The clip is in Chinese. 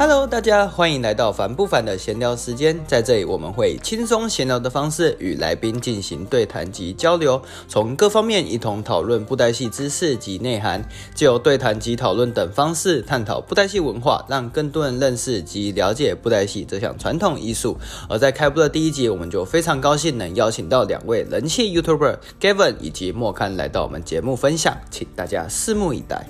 Hello，大家欢迎来到凡不凡的闲聊时间，在这里我们会轻松闲聊的方式与来宾进行对谈及交流，从各方面一同讨论布袋戏知识及内涵，借由对谈及讨论等方式探讨布袋戏文化，让更多人认识及了解布袋戏这项传统艺术。而在开播的第一集，我们就非常高兴能邀请到两位人气 YouTuber Gavin 以及莫刊来到我们节目分享，请大家拭目以待。